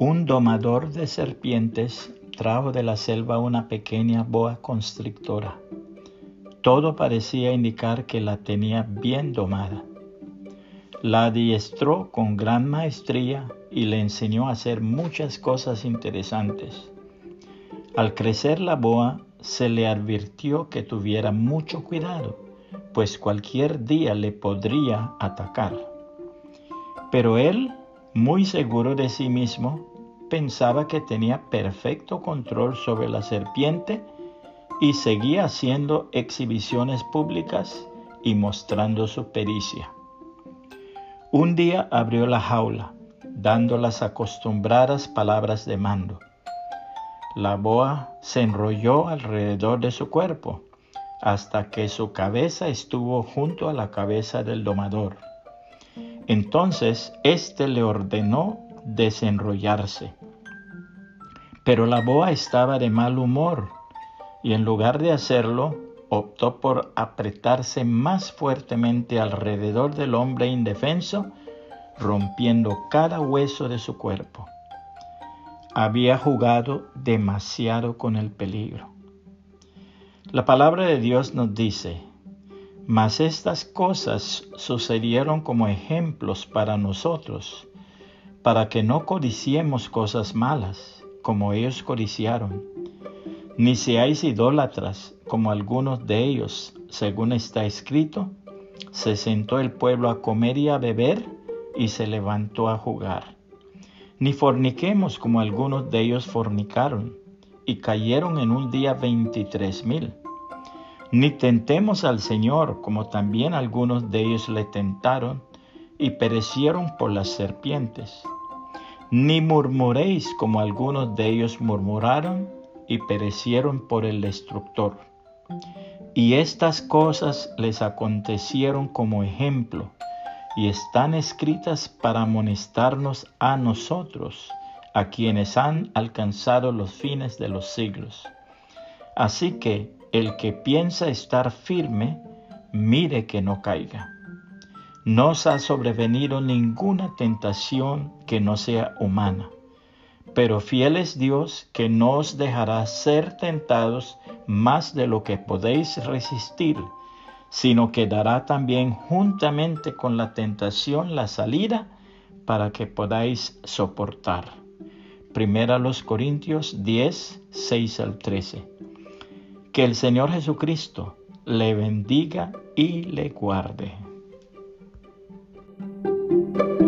Un domador de serpientes trajo de la selva una pequeña boa constrictora. Todo parecía indicar que la tenía bien domada. La adiestró con gran maestría y le enseñó a hacer muchas cosas interesantes. Al crecer la boa, se le advirtió que tuviera mucho cuidado, pues cualquier día le podría atacar. Pero él, muy seguro de sí mismo, pensaba que tenía perfecto control sobre la serpiente y seguía haciendo exhibiciones públicas y mostrando su pericia. Un día abrió la jaula, dando las acostumbradas palabras de mando. La boa se enrolló alrededor de su cuerpo hasta que su cabeza estuvo junto a la cabeza del domador. Entonces éste le ordenó desenrollarse. Pero la boa estaba de mal humor y en lugar de hacerlo, optó por apretarse más fuertemente alrededor del hombre indefenso, rompiendo cada hueso de su cuerpo. Había jugado demasiado con el peligro. La palabra de Dios nos dice, mas estas cosas sucedieron como ejemplos para nosotros, para que no codiciemos cosas malas, como ellos codiciaron. Ni seáis idólatras, como algunos de ellos, según está escrito, se sentó el pueblo a comer y a beber, y se levantó a jugar. Ni forniquemos, como algunos de ellos fornicaron, y cayeron en un día veintitrés mil. Ni tentemos al Señor, como también algunos de ellos le tentaron, y perecieron por las serpientes ni murmuréis como algunos de ellos murmuraron y perecieron por el destructor. Y estas cosas les acontecieron como ejemplo y están escritas para amonestarnos a nosotros, a quienes han alcanzado los fines de los siglos. Así que el que piensa estar firme, mire que no caiga. No os ha sobrevenido ninguna tentación que no sea humana, pero fiel es Dios que no os dejará ser tentados más de lo que podéis resistir, sino que dará también juntamente con la tentación la salida para que podáis soportar. Primera los Corintios 10, 6 al 13. Que el Señor Jesucristo le bendiga y le guarde. Thank you.